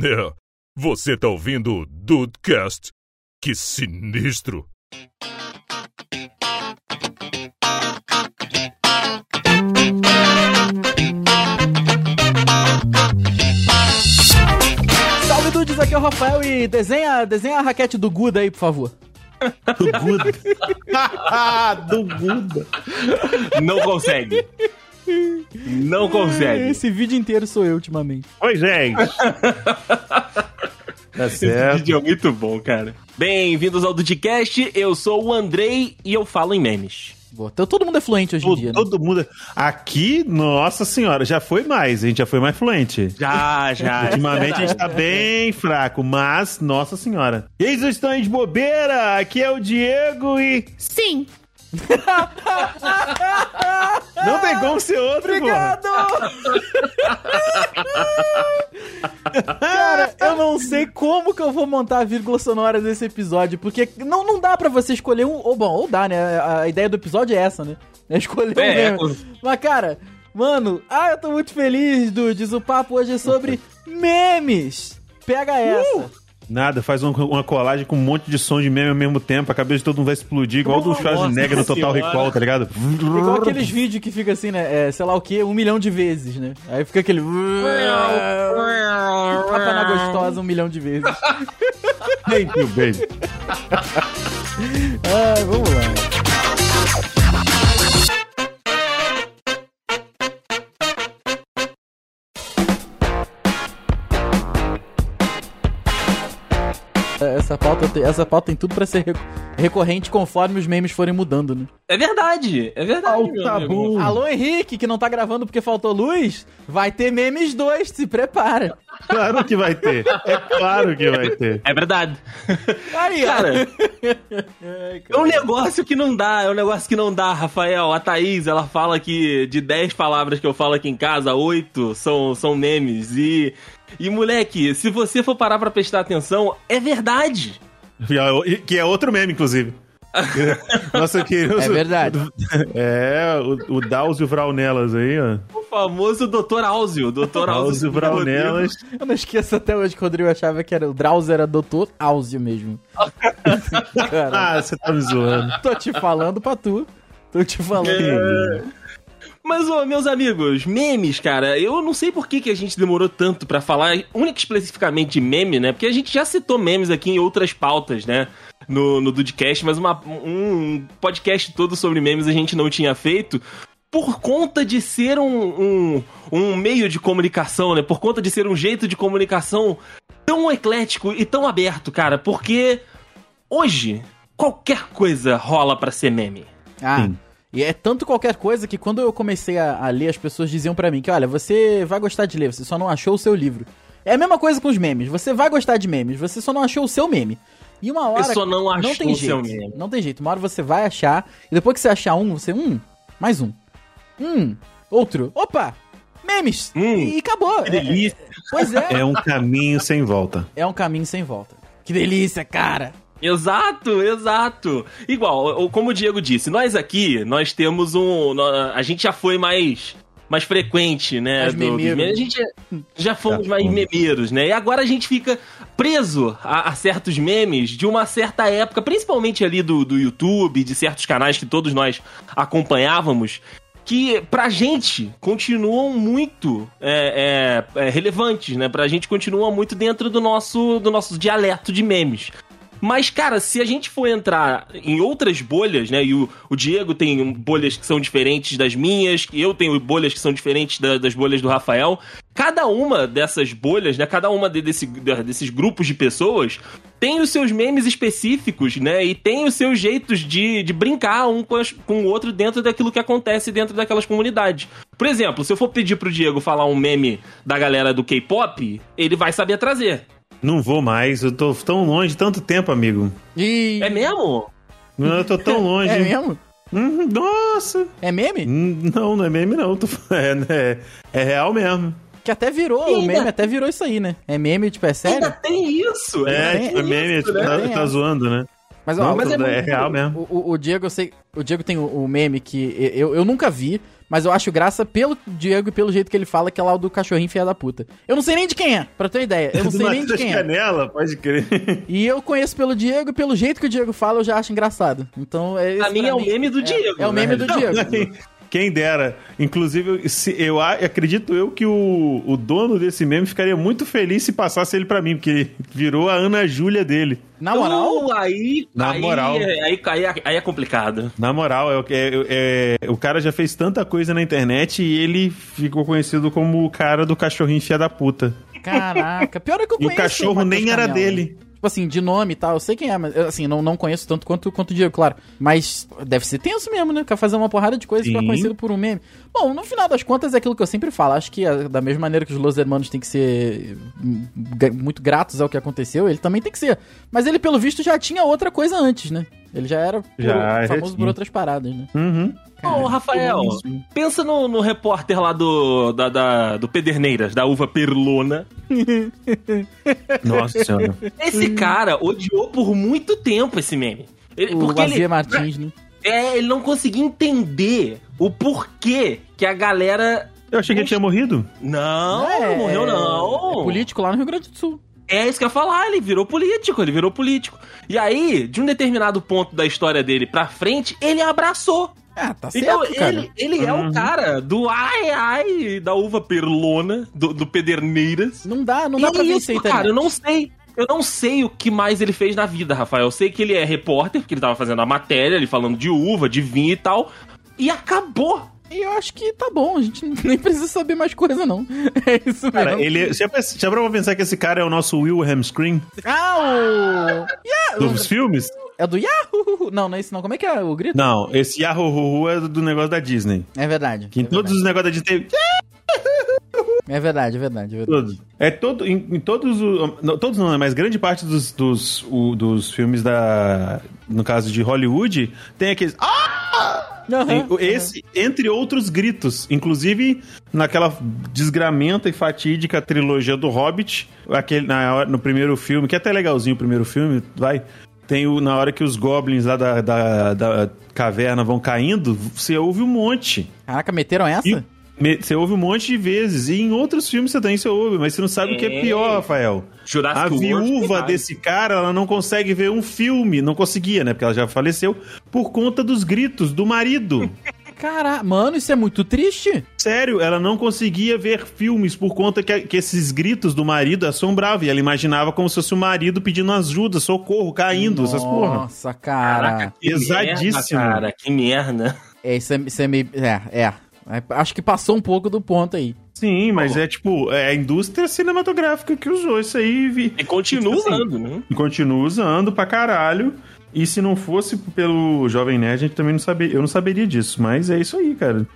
É, você tá ouvindo o Dudecast? Que sinistro! Salve Dudes, aqui é o Rafael e desenha, desenha a raquete do Guda aí, por favor. Do Guda. do Guda. Não consegue. Não consegue. Esse vídeo inteiro sou eu ultimamente. Oi, gente. Tá Esse certo. vídeo é muito bom, cara. Bem-vindos ao Dudcast, eu sou o Andrei e eu falo em memes. Boa. Então todo mundo é fluente hoje em dia, né? Todo mundo. Aqui, nossa senhora, já foi mais. A gente já foi mais fluente. Já, já. Ultimamente a gente tá bem fraco, mas, nossa senhora. Eis os estão de bobeira. Aqui é o Diego e. Sim. Não tem como ser outro, Obrigado! Cara, eu não sei como que eu vou montar a vírgula sonora desse episódio, porque não, não dá pra você escolher um. Ou bom, ou dá, né? A ideia do episódio é essa, né? É escolher um É, mesmo. Mas, cara, mano, ah, eu tô muito feliz, Dudes. O papo hoje é sobre memes. Pega essa. Nada, faz um- uma colagem com um monte de som de meme ao mesmo tempo. A cabeça de todo mundo vai explodir, igual o do Schwarzenegger no Total senhora. Recall, tá ligado? Igual aqueles vídeos que fica assim, né? É, sei lá o que, um milhão de vezes, né? Aí fica aquele. Tapa na gostosa um milhão de vezes. Thank you, baby. Ah, vamos lá. Essa pauta, tem- essa pauta tem tudo pra ser reco- recorrente conforme os memes forem mudando, né? É verdade, é verdade. Alô, Henrique, que não tá gravando porque faltou luz, vai ter memes 2, se prepara. Claro que vai ter. É claro que vai ter. É verdade. Aí, Cara, é um negócio que não dá, é um negócio que não dá, Rafael. A Thaís, ela fala que de 10 palavras que eu falo aqui em casa, 8 são, são memes. E, e, moleque, se você for parar pra prestar atenção, é verdade. Que é outro meme, inclusive. Nossa, que. É verdade. É, o, o Vraunelas aí, ó. O famoso Dr. Áuzio. Dr. Áuzio Vraunelas. Eu não esqueço até hoje que o Rodrigo achava que era, o Drauzio era Doutor Áuzio mesmo. Cara, Ah, você tá me zoando. tô te falando pra tu. Tô te falando. É. Mas, ô, meus amigos, memes, cara, eu não sei por que, que a gente demorou tanto pra falar única e especificamente de meme, né? Porque a gente já citou memes aqui em outras pautas, né? No, no Dudcast, mas uma, um podcast todo sobre memes a gente não tinha feito por conta de ser um, um, um meio de comunicação, né? Por conta de ser um jeito de comunicação tão eclético e tão aberto, cara. Porque hoje, qualquer coisa rola pra ser meme. Ah, Sim. E é tanto qualquer coisa que quando eu comecei a, a ler, as pessoas diziam pra mim que, olha, você vai gostar de ler, você só não achou o seu livro. É a mesma coisa com os memes. Você vai gostar de memes, você só não achou o seu meme. E uma hora. Eu só não achou tem o jeito. seu meme. Não tem jeito. Uma hora você vai achar. E depois que você achar um, você. Hum, mais um. Hum, outro. Opa! Memes! Hum, e acabou. Que delícia. É, pois é. É um caminho sem volta. É um caminho sem volta. Que delícia, cara! Exato, exato. Igual, como o Diego disse, nós aqui, nós temos um. A gente já foi mais. Mais frequente, né? Mais do-. A gente já fomos Já mais fomos. memeiros, né? E agora a gente fica preso a, a certos memes de uma certa época, principalmente ali do, do YouTube, de certos canais que todos nós acompanhávamos, que pra gente continuam muito é, é, é, relevantes, né? Pra gente continuam muito dentro do nosso, do nosso dialeto de memes. Mas, cara, se a gente for entrar em outras bolhas, né? E o, o Diego tem bolhas que são diferentes das minhas, eu tenho bolhas que são diferentes da- das bolhas do Rafael. Cada uma dessas bolhas, né? Cada uma de- desse, da- desses grupos de pessoas tem os seus memes específicos, né? E tem os seus jeitos de, de brincar um com, as- com o outro dentro daquilo que acontece dentro daquelas comunidades. Por exemplo, se eu for pedir pro Diego falar um meme da galera do K-pop, ele vai saber trazer. Não vou mais, eu tô tão longe tanto tempo, amigo. E... É mesmo? Eu tô tão longe. É mesmo? Hum, nossa. É meme? Não, não é meme, não. Tô- É, né, é real mesmo. Que até virou, o Ainda- meme até virou isso aí, né? É meme, tipo, é Ainda sério? tem isso. É, tipo, é meme, isso, tipo, né? tá, Tem tá zoando, né? Mas, ó, Não, mas é muito- real mesmo. O, o- o Diego, eu sei. O Diego tem o, o meme que eu, eu nunca vi, mas eu acho graça pelo Diego e pelo jeito que ele fala, que é lá o do cachorrinho filha da puta. Eu não sei nem de quem é, pra ter uma ideia. Eu não sei nem de quem é. Canela, pode crer. E eu conheço pelo Diego e pelo jeito que o Diego fala, eu já acho engraçado. Então, é Pra mim é o meme do Diego. É o meme do né? Diego. Quem dera. Inclusive, se, eu a- acredito eu que o, o dono desse meme ficaria muito feliz se passasse ele pra mim, porque virou a Ana Júlia dele. Na moral, Uh, aí, Na aí, moral. é- Aí, aí, aí é complicado. Na moral, é, é- é- o cara já fez tanta coisa na internet e ele ficou conhecido como o cara do cachorrinho fia da puta. caraca. Pior é que eu E o conheço. cachorro nem era dele. Tipo assim, de nome e tal, eu sei quem é, mas assim, não, não conheço tanto quanto, quanto o Diego, claro. Mas deve ser tenso mesmo, né? Ficar fazer uma porrada de coisa e ficar Sim. conhecido por um meme. Bom, no final das contas é aquilo que eu sempre falo. Acho que ah, da mesma maneira que os Los Hermanos têm que ser hum, muito gratos ao que aconteceu, ele também tem que ser. Mas ele, pelo visto, já tinha outra coisa antes, né? Ele já era por- Já, já famoso por outras paradas, né? Uhum. Ô, Rafael, pensa no, no repórter lá do, da, da- do Pederneiras, da uva perlona. Nossa senhora. Esse cara odiou por muito tempo esse meme. Ele- O porque ele, Martins, né? é, ele não conseguia entender o porquê que a galera. Eu achei que ele tinha morrido. Não, É, não morreu não. É político lá no Rio Grande do Sul. É isso que eu ia falar, ele virou político, ele virou político. E aí, de um determinado ponto da história dele pra frente, ele abraçou. Ah, tá certo, Então, cara. ele, ele é o cara do ai ai da uva perlona, do, do Pederneiras. Não dá, não dá e pra é vencer isso, internet. cara, eu não sei. Eu não sei o que mais ele fez na vida, Rafael. Eu sei que ele é repórter, porque ele tava fazendo a matéria, ele falando de uva, de vinho e tal. E acabou. E eu acho que tá bom, a gente nem precisa saber mais coisa, não. É isso Cara, mesmo. ele. Já, já pra pensar que esse cara é o nosso Wilhelm Scream Ah, o... Yeah, dos filmes? É do Yahoo! Não, não é isso não. Como é que é o grito? Não, esse Yahoo é do negócio da Disney. É verdade. Que em é, todos verdade. os negócios da Disney. é verdade, é verdade, é verdade. É todo. Em, em todos os. Todos não, né? Mas grande parte dos, dos, o- dos filmes da. No caso de Hollywood, tem aqueles. Ah! Aham. esse, entre outros gritos. Inclusive, naquela desgramenta e fatídica trilogia do Hobbit, aquele, na no primeiro filme, que é até legalzinho o primeiro filme, vai. Tem o, na hora que os goblins lá da, da, da caverna vão caindo, você ouve um monte. Caraca, meteram essa? E você ouve um monte de vezes. E em outros filmes você também você ouve, mas você não sabe o que é É. pior, Rafael. Jurassic A World viúva vários. desse cara, ela não consegue ver um filme. Não conseguia, né? Porque ela já faleceu. Por conta dos gritos do marido. Caraca, mano, isso é muito triste. Sério, ela não conseguia ver filmes por conta que, que esses gritos do marido assombravam. E ela imaginava como se fosse o marido pedindo ajuda, socorro, caindo, essas porra. Nossa, cara. Caraca, que Pesadíssimo. merda, cara, que merda. É, isso é, isso é meio... É, é. É, Acho que passou um pouco do ponto aí. Sim, mas é tipo, é a indústria cinematográfica que usou isso aí e vi- E continua assim, usando, né? E continua usando pra caralho. E se não fosse pelo Jovem Nerd, a gente também não saberia. Eu não saberia disso, mas é isso aí, cara.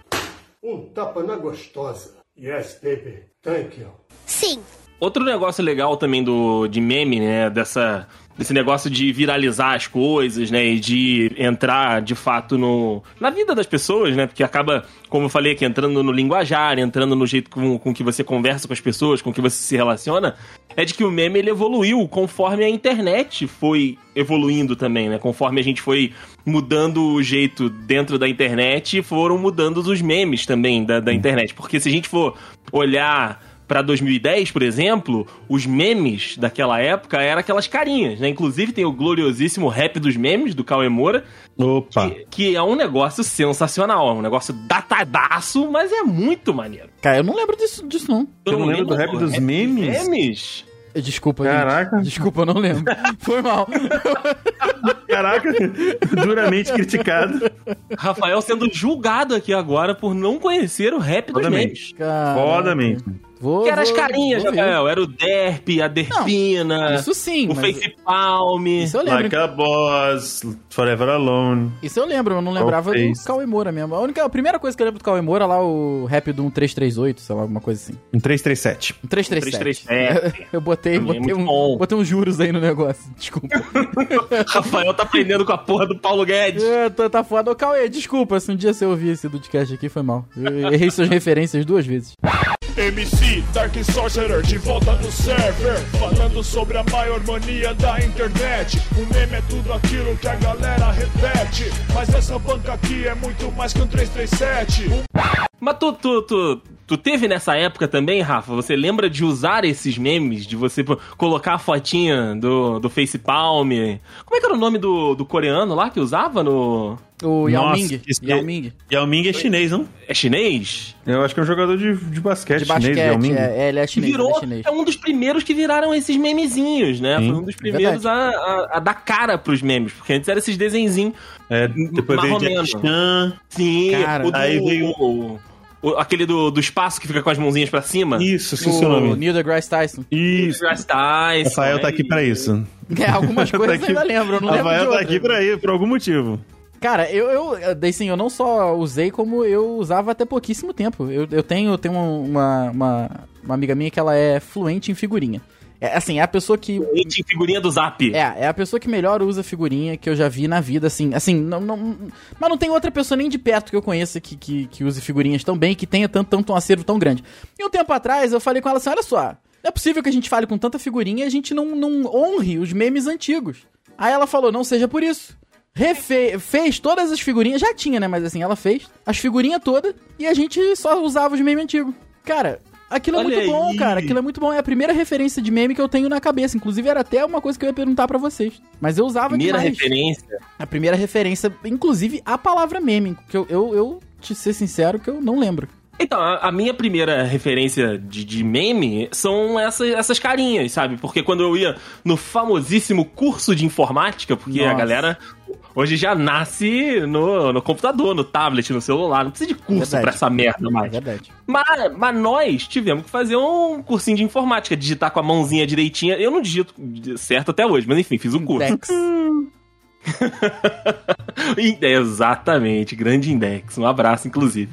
Um tapa na gostosa. Yes, baby. Thank you. Sim. Outro negócio legal também do, de meme, né? Dessa, desse negócio de viralizar as coisas, né? E de entrar, de fato, no, na vida das pessoas, né? Porque acaba, como eu falei aqui, entrando no linguajar, entrando no jeito com, com que você conversa com as pessoas, com que você se relaciona. É de que o meme, ele evoluiu conforme a internet foi evoluindo também, né? Conforme a gente foi mudando o jeito dentro da internet, foram mudando os memes também da, da internet. Porque se a gente for olhar pra 2010, por exemplo, os memes daquela época eram aquelas carinhas, né? Inclusive tem o gloriosíssimo rap dos memes do Cauê Moura, Opa. que, que é um negócio sensacional, é um negócio datadaço, mas é muito maneiro. Cara, eu não lembro disso, disso não. Você não lembra do rap dos memes? memes? Desculpa, Caraca. gente. Desculpa, eu não lembro. Foi mal. Caraca, duramente criticado. Rafael sendo julgado aqui agora por não conhecer o rap dos memes. Fodamente. Vou, Que eram as carinhas. Rafael. Era o Derp, a Derpina, Isso sim, o Face Palm. Isso eu lembro. Like a Boss, Forever Alone. Isso eu lembro, eu não lembrava do. Cauê Moura mesmo. A, única, a primeira coisa que eu lembro do Cauê Moura lá, o rap do 1338, sei lá, alguma coisa assim. Em 337. Um 337. 337. Eu botei, é botei, muito um, bom. botei uns juros aí no negócio. Desculpa. Rafael tá aprendendo com a porra do Paulo Guedes. é, tá, tá foda. Ô, Cauê, desculpa, se um dia você ouvir esse podcast aqui, foi mal. Eu errei suas referências duas vezes. MC Dark Sorcerer de volta no server Falando sobre a maior mania da internet O meme é tudo aquilo que a galera repete Mas essa banca aqui é muito mais que um 337 Mas tu, tu, tu, tu teve nessa época também, Rafa? Você lembra de usar esses memes? De você colocar a fotinha do, do Face Palm? Como é que era o nome do, do coreano lá que usava no. O Yao Nossa, Ming. isso Yao Ming. Yao Ming é chinês, não? É chinês? Eu acho que é um jogador de, de basquete, De chinês, Yao basquete. Ming. É, é, ele é chinês. ele virou. é chinês. É um dos primeiros que viraram esses memezinhos, né? Sim, Foi um dos primeiros a, a, a dar cara pros memes. Porque antes era esses desenhinhos. É, depois veio Marromeno. Chan. Sim, Cara, o do, aí veio- o- o- aquele do, do espaço que fica com as mãozinhas pra cima. Isso, esqueci o O nome. Neil deGrasse Tyson. Isso. Grass Tyson, Rafael tá aqui pra isso. É, algumas coisas Tá aqui- eu ainda lembro, eu não lembro Rafael tá aqui pra ir, por algum motivo. Cara, eu, eu, daí sim, eu não só usei, como eu usava até pouquíssimo tempo. Eu, eu tenho, eu tenho uma, uma, uma amiga minha que ela é fluente em figurinha. É, assim, é a pessoa que... Gente, figurinha do Zap. É, é a pessoa que melhor usa figurinha que eu já vi na vida, assim. Assim, não, não- mas não tem outra pessoa nem de perto que eu conheça que, que, que use figurinhas tão bem, que tenha tanto, tanto um acervo tão grande. E um tempo atrás eu falei com ela assim: olha só, não é possível que a gente fale com tanta figurinha e a gente não, não honre os memes antigos. Aí ela falou: não seja por isso. Refe fez todas as figurinhas, já tinha, né? Mas assim, ela fez as figurinhas todas e a gente só usava os memes antigos. Cara, aquilo é Olha muito bom, aí. cara. Aquilo é muito bom. É a primeira referência de meme que eu tenho na cabeça. Inclusive, era até uma coisa que eu ia perguntar pra vocês. Mas eu usava Primeira demais. referência. A primeira referência, inclusive, a palavra meme. Que eu, eu, eu, te ser sincero, que eu não lembro. Então, a, a minha primeira referência de, de meme são essa- essas carinhas, sabe? Porque quando eu ia no famosíssimo curso de informática, porque a Nossa. galera hoje já nasce no, no computador, no tablet, no celular, não precisa de curso pra essa merda É mais. verdade. Mas, mas nós tivemos que fazer um cursinho de informática, digitar com a mãozinha direitinha. Eu não digito certo até hoje, mas enfim, fiz um curso. Dex. Exatamente, grande index. Um abraço, inclusive.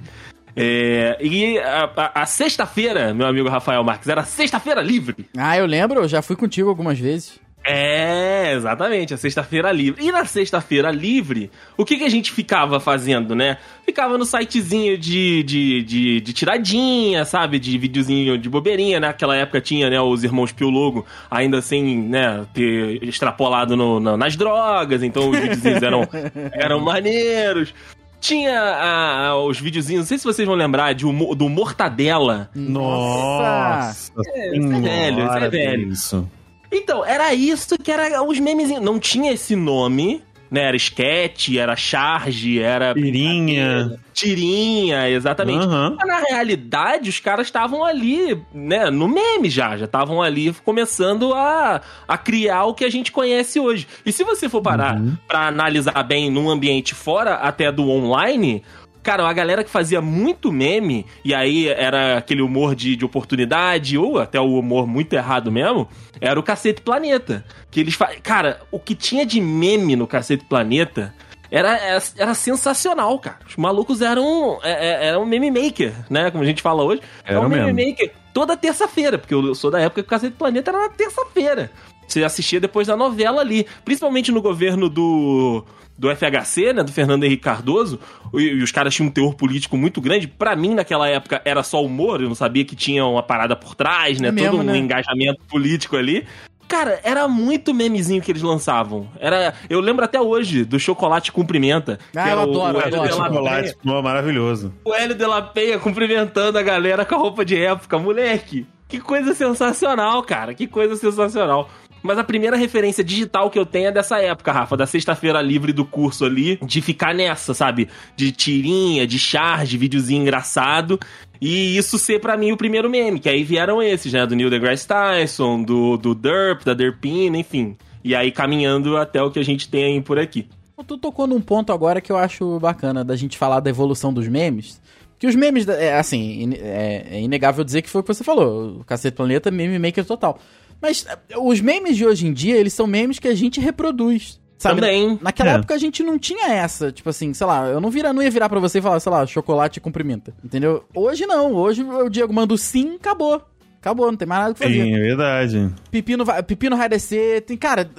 É, e a, a- a sexta-feira, meu amigo Rafael Marques, era sexta-feira livre. Ah, eu lembro, eu já fui contigo algumas vezes. É, exatamente, a sexta-feira livre. E na sexta-feira livre, o que, que a gente ficava fazendo, né? Ficava no sitezinho de, de, de, de tiradinha, sabe? De videozinho de bobeirinha, né? Naquela época tinha, né, os irmãos Piologo, ainda sem, né, ter extrapolado no- na- nas drogas, então os videozinhos eram, eram maneiros. Tinha a- a- os videozinhos, não sei se vocês vão lembrar, de humor- do Mortadela. Nossa, É, isso é velho, isso é velho. Isso. Então, era isso que era os memezinhos. Não tinha esse nome, né? Era sketch, era charge, era. Tirinha. Tirinha, exatamente. Aham. Mas na realidade, os caras estavam ali, né, no meme já. Já estavam ali começando a, a criar o que a gente conhece hoje. E se você for parar pra analisar bem num ambiente fora até do online. Cara, a galera que fazia muito meme, e aí era aquele humor de, de oportunidade, ou até o humor muito errado mesmo, era o Cacete Planeta. Que eles fa... Cara, o que tinha de meme no Cacete Planeta era, era, era sensacional, cara. Os malucos eram, é, é, eram meme maker, né? Como a gente fala hoje. É Era um meme mesmo. maker toda terça-feira, porque eu sou da época que o Cacete Planeta era na terça-feira. Você assistia depois da novela ali. Principalmente no governo do, do FHC, né? Do Fernando Henrique Cardoso. E, e os caras tinham um teor político muito grande. Pra mim, naquela época, era só humor. Eu não sabia que tinha uma parada por trás, né? É Todo mesmo, um né? engajamento político ali. Cara, era muito memezinho que eles lançavam. Era, eu lembro até hoje do Chocolate Cumprimenta. Ah, que eu o- adoro, o Hélio adoro. Chocolate, pô, maravilhoso. O Hélio de La Penha cumprimentando a galera com a roupa de época. Moleque, que coisa sensacional, cara. Que coisa sensacional. Mas a primeira referência digital que eu tenho é dessa época, Rafa, da sexta-feira livre do curso ali, de ficar nessa, sabe? De tirinha, de charge, videozinho engraçado. E isso ser pra mim o primeiro meme, que aí vieram esses, né? Do Neil deGrasse Tyson, do, do Derp, da Derpina, enfim. E aí caminhando até o que a gente tem aí por aqui. Tu tocou num ponto agora que eu acho bacana da gente falar da evolução dos memes. Que os memes, é, assim, é, é inegável dizer que foi o que você falou. O Cacete Planeta, meme maker total. Mas é, os memes de hoje em dia, eles são memes que a gente reproduz. Sabe? Também. Naquela É. época a gente não tinha essa, tipo assim, sei lá, eu não, vira, não ia virar pra você e falar, sei lá, chocolate e cumprimenta. Entendeu? Hoje não, hoje o Diego manda o sim, acabou. Acabou, não tem mais nada o que fazer. Sim, é verdade. Pepino vai, Pepino vai descer. Tem, cara,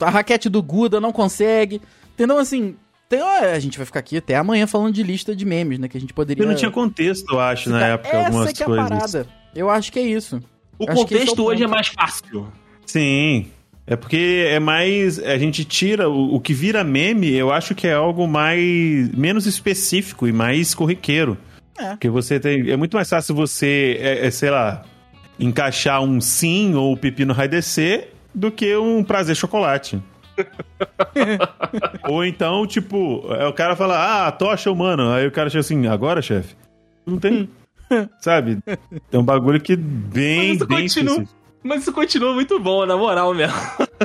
a raquete do Guda não consegue. Entendeu? Assim, tem, a gente vai ficar aqui até amanhã falando de lista de memes, né? Que a gente poderia. Porque não tinha contexto, eu acho, na época, Essa algumas que é a parada. Eu acho que é isso. O Acho é contexto o hoje é mais fácil. Sim. É porque é mais. A gente tira. O, o que vira meme, eu acho que é algo mais. menos específico e mais corriqueiro. É. Porque você tem. É muito mais fácil você, é, é, sei lá, encaixar um sim ou pepino vai descer do que um prazer chocolate. ou então, tipo, é, o cara fala, ah, tocha humano. Aí o cara chega assim, agora, chefe? Não tem. Sabe? É um bagulho que bem, Mas isso bem continua. específico. Mas isso continua muito bom, na moral mesmo.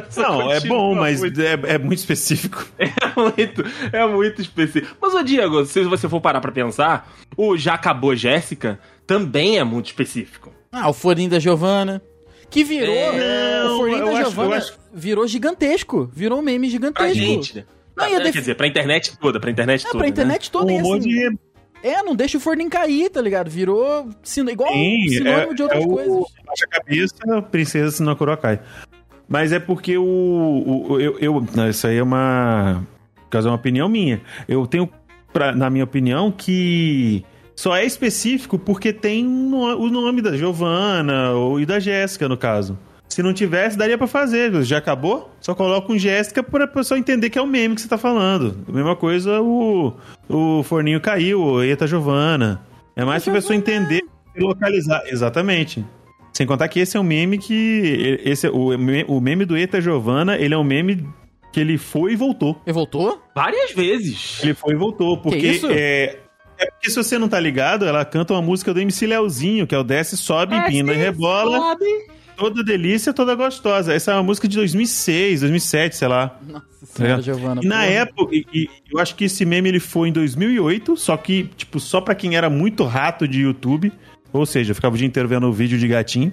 Isso Não, é bom, mas muito- é, é muito específico. É muito, é muito específico. Mas, ô Diego, se você for parar pra pensar, o Já Acabou Jéssica também é muito específico. Ah, o Forninho da Giovana. Que virou. É, o Forninho eu da acho- Giovana acho- virou gigantesco. Virou um meme Pra gigantesco. gente, né? Não, Pra- ia Quer def- dizer, pra internet toda, pra internet É, toda. pra né? internet toda. Um e humor assim, de. É, não deixa o Forninho cair, tá ligado? Virou sino, igual Sim, sinônimo é, de outras é coisas. o Baixa a cabeça, princesa se não Kurokai. Mas é porque o. o- o- eu, eu- não, Isso aí é uma. Caso é uma opinião minha. Eu tenho, pra, na minha opinião, que só é específico porque tem no- o nome da Giovanna ou, e da Jéssica, no caso. Se não tivesse, daria pra fazer. Já acabou? Só coloca um Jéssica pra pessoa entender que é o meme que você tá falando. A mesma coisa o, o forninho caiu, o Eita Giovanna. É mais pra pessoa entender e localizar. Exatamente. Sem contar que esse é um meme que. Esse, é- o, o meme do Eita Giovanna, ele é um meme que ele foi e voltou. E voltou? Várias vezes. Ele foi e voltou. Porque isso? é. É porque se você não tá ligado, ela canta uma música do MC Leozinho, que é o Desce, Sobe, Empina e Rebola. Sobe. Toda delícia, toda gostosa. Essa é uma música de 2006, 2007, sei lá. Nossa senhora, É. Giovana. E na porra. época, e, e eu acho que esse meme ele foi em 2008, só que, tipo, só pra quem era muito rato de YouTube, ou seja, ficava o dia inteiro vendo vídeo de gatinho,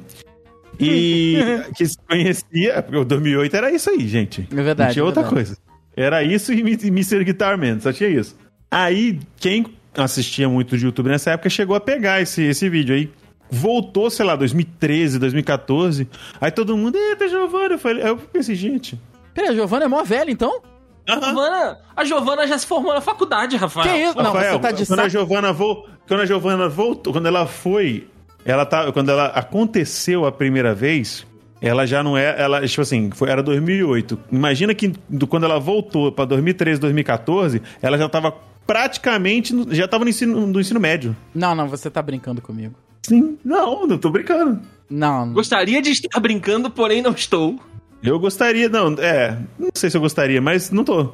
e que se conhecia, porque o 2008 era isso aí, gente. É verdade. Não tinha é outra verdade. coisa. Era isso e e Mr. Guitar Man, só tinha isso. Aí, quem assistia muito de YouTube nessa época chegou a pegar esse, esse vídeo aí. Voltou, sei lá, 2013, 2014. Aí todo mundo, eita, Giovanna. Eu falei, aí eu pensei, gente. Peraí, a Giovana é mó velha, então? A Giovana, a Giovana já se formou na faculdade, Rafael. Que isso? Não, Rafael, você tá de quando a. Giovana vo... quando a Giovana voltou, quando ela foi, ela tá, quando ela aconteceu a primeira vez, ela já não é, ela, tipo assim, foi, era 2008. Imagina que do, quando ela voltou pra 2013, 2014, ela já tava praticamente, no- já tava no ensino, no ensino médio. Não, não, você tá brincando comigo. Sim, não, não tô brincando. Não, não. Gostaria de estar brincando, porém não estou. Eu gostaria, não, é, não sei se eu gostaria, mas não tô.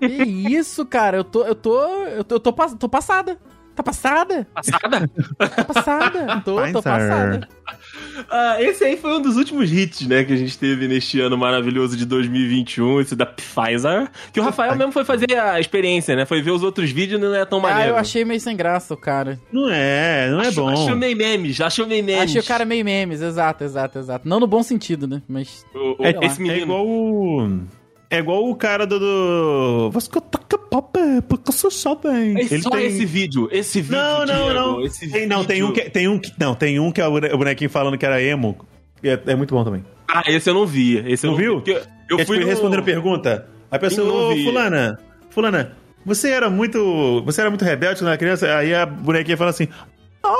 Que isso, cara? Eu tô. Eu tô. Eu tô, eu tô, tô passada. Tá passada? Passada? Tá passada. tô, tô passada. Ah, esse aí foi um dos últimos hits, né, que a gente teve neste ano maravilhoso de 2021, esse da Pfizer. Que o Rafael mesmo foi fazer a experiência, né? Foi ver os outros vídeos e não é tão Ah, maneiro. eu achei meio sem graça o cara. Não é, não é bom. Achou meio memes, achou meio memes. Achei o cara meio memes, exato, exato, exato. Não no bom sentido, né? Mas. O- o- É, esse é menino. igual o. É igual o cara do. do... Eu jovem. É só esse vídeo, esse vídeo. Não, não, Diego, não. Esse Tem, não, tem vídeo. um que, tem um que. Não, tem um que é o bone- o bonequinho falando que era emo. É, é muito bom também. Ah, esse eu não vi. Esse eu Não não, viu? vi. Eu é fui tipo, no... respondendo pergunta. A pessoa, Eu ô, fulana, fulana, você era muito. Você era muito rebelde quando era criança? Aí a bonequinha fala assim. Ah,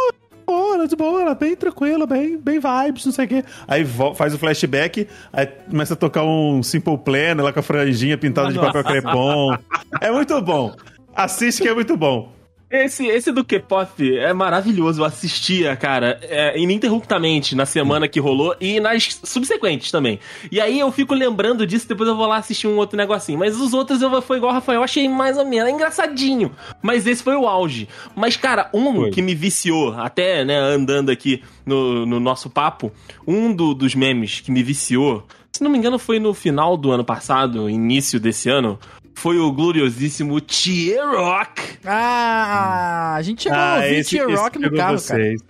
boa, de boa, bem tranquila, bem, bem vibes, não sei o quê. Aí faz o flashback, aí começa a tocar um Simple Plan lá com a franjinha pintada de papel crepom. É muito bom. Assiste que é muito bom. Esse, esse do K-pop é maravilhoso. Eu assistia, cara, é, ininterruptamente na semana que rolou e nas subsequentes também. E aí eu fico lembrando disso, depois eu vou lá assistir um outro negocinho. Mas os outros eu foi igual o Rafael, eu achei mais ou menos é engraçadinho. Mas esse foi o auge. Mas, cara, um Foi. que me viciou, até, né, andando aqui no, no nosso papo, um do- dos memes que me viciou, se não me engano, foi no final do ano passado, início desse ano. Foi o gloriosíssimo T-Rock. Ah, a gente chegou a ouvir Tier Rock no carro, cara. vocês.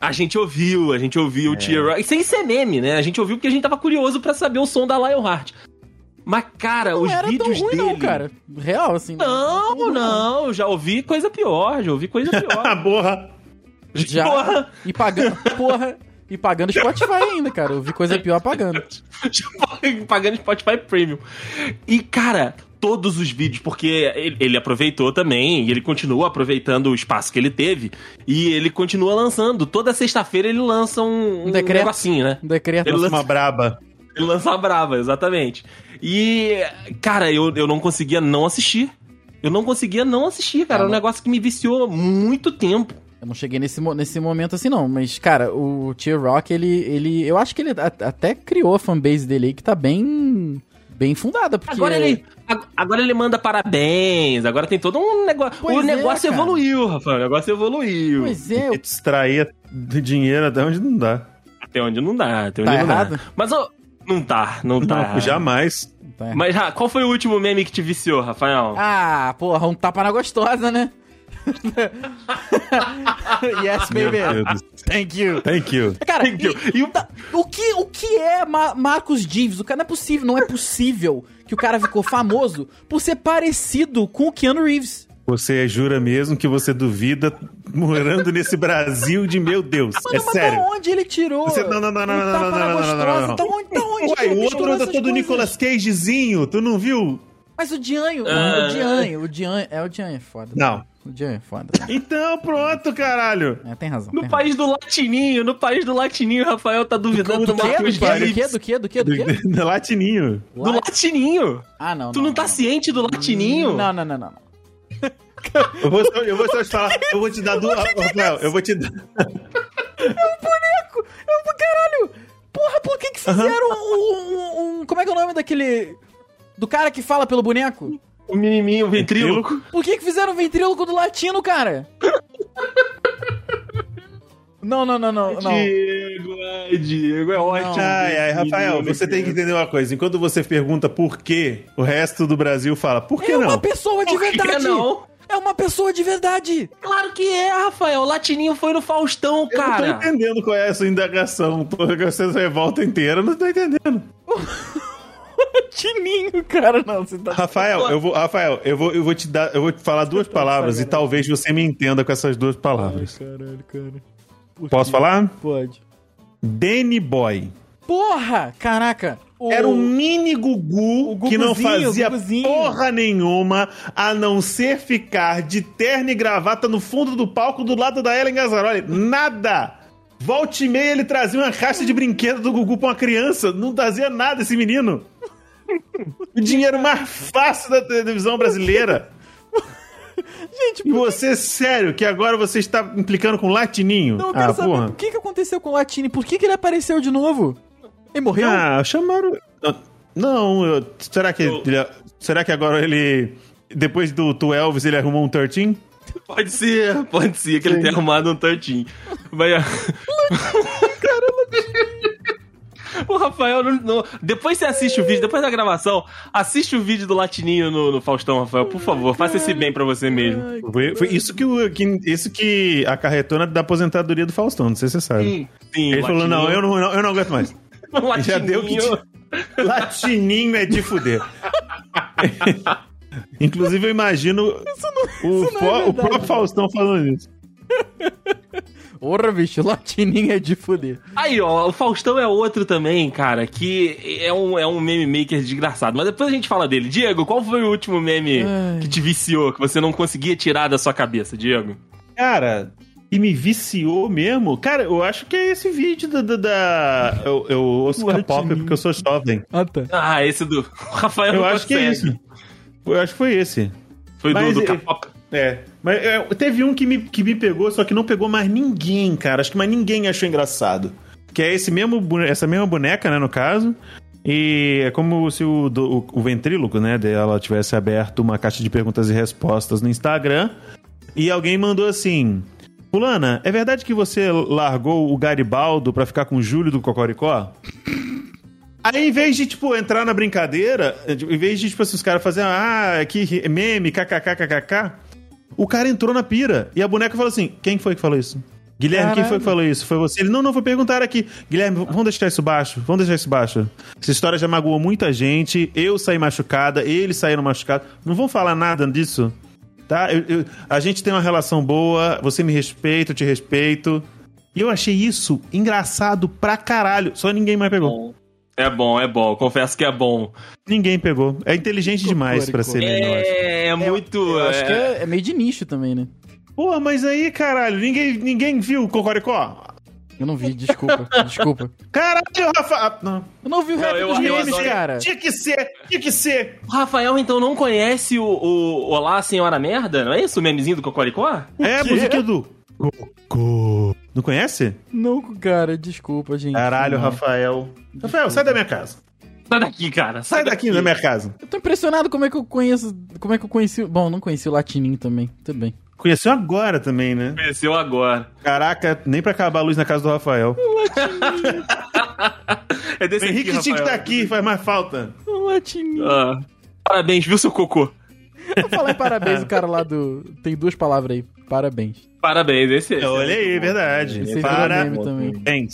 A gente ouviu, a gente ouviu o T-Rock. Sem ser meme, né? A gente ouviu porque a gente tava curioso pra saber o som da Lionheart. Mas, cara, Não os era tão vídeos ruim, dele. não, cara. Real, assim. Não, tão não, eu já ouvi coisa pior, já ouvi coisa Ah, pior. porra. Já. Porra, E pagando. Porra. E pagando Spotify ainda, cara. Eu vi coisa pior pagando. pagando Spotify Premium. E, cara, todos os vídeos, porque ele, ele aproveitou também, e ele continua aproveitando o espaço que ele teve, e ele continua lançando. Toda sexta-feira ele lança um, um decreto. negocinho, né? Um decreto. Ele Lança uma braba. Ele lança a brava, exatamente. E, cara, eu, eu não conseguia não assistir. Eu não conseguia não assistir, cara. É um negócio que me viciou muito tempo. Eu não cheguei nesse, nesse momento assim, não. Mas, cara, o T-Rock, ele, ele. Eu acho que ele até criou a fanbase dele aí que tá bem. Bem fundada. Porque Agora ele, agora ele manda parabéns, agora tem todo um negócio. Pois o é, negócio cara. evoluiu, Rafael. O negócio evoluiu. Pois é, E te extrair dinheiro até onde não dá. Até onde não dá, até onde Tá não errado? dá. Mas ó, não tá, não tá. Não, jamais. tá. Mas ah, qual foi o último meme que te viciou, Rafael? Ah, porra, um tapa na gostosa, né? yes, baby. Thank you. Thank you. Cara, Thank you. e, o, o que, o que é Ma- Marcos Dives? O cara não é possível, não é possível que o cara ficou famoso por ser parecido com o Keanu Reeves. Você jura mesmo que você duvida morando nesse Brasil de meu Deus? Mano, é mas sério. da onde ele tirou? Você- não, não, não, não, um não, não, não, não, não, não. Onde, da onde Uai, ele o outro essas todo? Nicolas Cagezinho, tu não viu? Mas o Dianho, Ah. o Dianho, o Dianho, é o Dianho é foda. Não. É foda. né? Então, pronto, caralho. É, tem razão. No tem país do latininho, no país do latininho, o Rafael tá duvidando do razão. Do Marcos quê? Do quê? Do quê? Do quê? Do quê? Do? Do Latininho. Do latininho. Ah, não. Tu não tá ciente do latininho? Não, não, não, não. não. Eu vou, só- eu vou só te falar, eu vou te dar duas. Rafael, eu vou te dar. boneco! Eu, caralho! Porra, por que que fizeram um, um- um- Como é que é o nome daquele... Do cara que fala pelo boneco? O menininho, o ventríloco. Por que que fizeram o ventríloco do latino, cara? Não, não, não, não, não. Diego, ai, Diego, é ótimo. Ai, ai, Rafael, você tem que entender uma coisa. Enquanto você pergunta por quê, o resto do Brasil fala, por que É uma não? pessoa de Por que verdade! não? É uma pessoa de verdade! Claro que é, Rafael. O latininho foi no Faustão, Eu não tô cara. entendendo qual é a sua indagação. Porque você revolta inteira, eu não tô entendendo. Tininho, cara, não, você tá... Rafael, eu vou, Rafael, eu vou, eu vou te dar, eu vou te falar duas palavras e talvez você me entenda com essas duas palavras. Caralho, cara. Posso falar? Pode. Danny Boy. Porra! Caraca! o- Era um mini Gugu, que não fazia porra nenhuma a não ser ficar de terno e gravata no fundo do palco do lado da Ellen Gazzaroli. Nada! Volte e meia ele trazia uma caixa de brinquedo do Gugu pra uma criança. Não trazia nada esse menino. O dinheiro mais fácil da televisão brasileira. Gente, E você, sério, que agora você está implicando com latininho? não, eu quero ah, saber porra. o que, que aconteceu com o Latini. Por que, que ele apareceu de novo? Ele morreu? Ah, chamaram. Não, eu- será que Eu- ele- será que agora ele depois do, do Elvis ele arrumou um 13? Pode ser, pode ser que ele tenha arrumado um tortinho. Mas... O Rafael, não, não- depois você assiste o vídeo, depois da gravação, assiste o vídeo do Latininho no, no Faustão, Rafael, por favor, faça esse bem pra você mesmo. Foi, foi isso que, o, que isso que acarretou na da aposentadoria do Faustão, não sei se você sabe. Sim, sim. Ele falou: não, eu não, eu não aguento mais. Latininho. Já deu que te- Latininho é de fuder. Inclusive, eu imagino o, não é fo- o próprio Faustão falando isso. Porra, bicho, Latininho é de fuder. Aí, ó, o Faustão é outro também, cara, que é um, é um meme maker desgraçado. Mas depois a gente fala dele. Diego, qual foi o último meme Ai. que te viciou, que você não conseguia tirar da sua cabeça, Diego? Cara, e me viciou mesmo. Cara, eu acho que é esse vídeo da. da, da- eu, eu ouço. K-pop porque eu sou jovem. Ah, tá. Ah, esse do. O Rafael Eu não acho que é consegue. isso. Eu acho que foi esse. Foi Mas do, do ele- K-pop. É. Mas é, teve um que me, que me pegou, só que não pegou mais ninguém, cara. Acho que mais ninguém achou engraçado. Que é esse mesmo, essa mesma boneca, né, no caso. E é como se o, o, o ventríloco, né, dela tivesse aberto uma caixa de perguntas e respostas no Instagram. E alguém mandou assim: Fulana, é verdade que você largou o Garibaldo pra ficar com o Júlio do Cocoricó? Aí, em vez de, tipo, entrar na brincadeira, em vez de, tipo, assim, os caras fazerem, ah, que meme, kkkkkk, o cara entrou na pira. E a boneca falou assim: quem foi que falou isso? Guilherme, quem foi que falou isso? Foi você? Ele, não, não, foi perguntar aqui. Guilherme, vamos deixar isso baixo, vamos deixar isso baixo. Essa história já magoou muita gente, eu saí machucada, eles saíram machucados. Não vão falar nada disso, tá? Eu- eu- a gente tem uma relação boa, você me respeita, eu te respeito. E eu achei isso engraçado pra caralho. Só ninguém mais pegou. É bom, é bom. Confesso que é bom. Ninguém pegou. É inteligente demais pra Cocoricó. ser meme, eu acho. É, é muito. Eu acho é- que é, é meio de nicho também, né? Pô, mas aí, caralho, ninguém, ninguém viu o Cocoricó? Eu não vi, desculpa, desculpa. Caralho, Rafa... ah, Não. Eu não vi o Não, rap eu- dos eu memes, adoro- cara. Tinha que ser, tinha que ser. O Rafael, então, não conhece o, o Olá, Senhora Merda? Não é isso? O memezinho do Cocoricó? É a quê? música do Cocô. Não conhece? Não, cara, desculpa, gente. Caralho, Não. Rafael. Rafael, sai da minha casa. Sai daqui, cara. Sai daqui da minha casa. Eu tô impressionado como é que eu conheço. Como é que eu conheci. Bom, não conheci o Latininho também. Tudo bem. Conheceu agora também, né? Conheceu agora. Caraca, nem pra acabar a luz na casa do Rafael. É O desse Henrique aqui, tinha que estar Rafael. aqui, faz mais falta. O Latininho. Ah, parabéns, viu, seu cocô? Vou falar parabéns, o cara lá do. Tem duas palavras aí. Parabéns. Parabéns, esse esse é Olha aí, bom. verdade. Esse meme Parabéns. também.